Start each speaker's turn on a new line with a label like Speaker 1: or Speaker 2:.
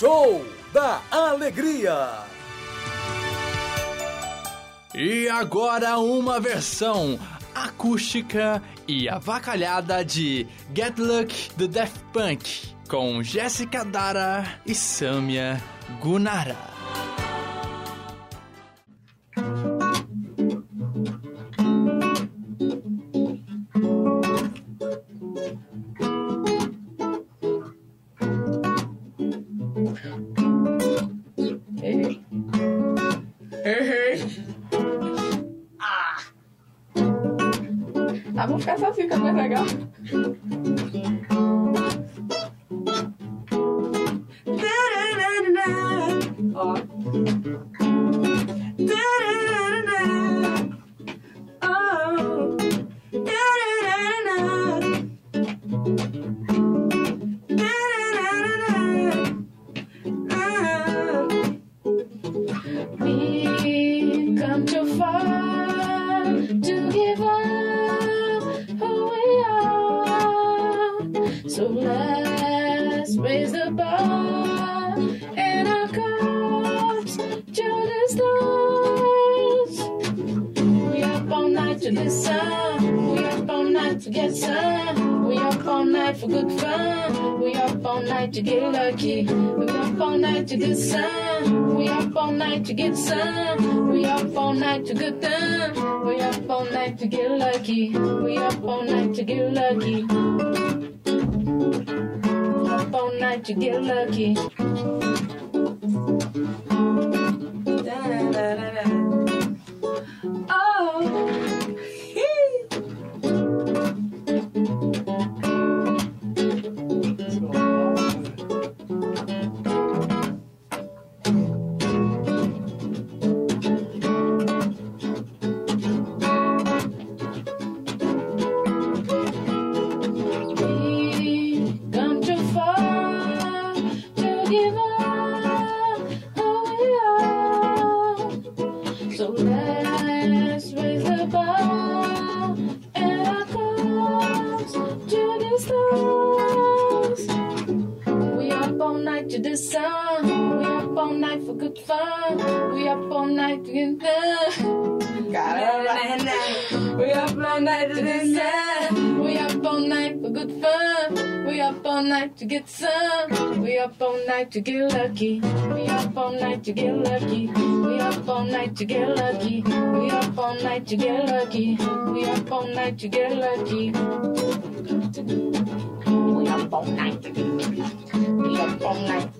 Speaker 1: Show da Alegria.
Speaker 2: E agora uma versão acústica e avacalhada de Get Luck do Daft Punk com Jessica Dara e Samia Gunara.
Speaker 3: Ah, vamos ficar assim, fica mais legal.
Speaker 4: Come too far up all night to get some. We up all night to get some. We up all night for good fun. We up all night to get lucky. We up all night to get some. We up all night to get some. We up all night to get done. We up all night to get lucky. We up all night to get lucky. Up all night to get lucky. All night to the sun. We up all night for good fun. We up all night to get done.
Speaker 3: Caramba. We up all night to the sun.
Speaker 4: We up all night for good fun. We up all night to get some. We up all night to get lucky. We up all night to get lucky. We up all night to get lucky. We up all night to get lucky. We up all night to get lucky. We up all night. We up all night.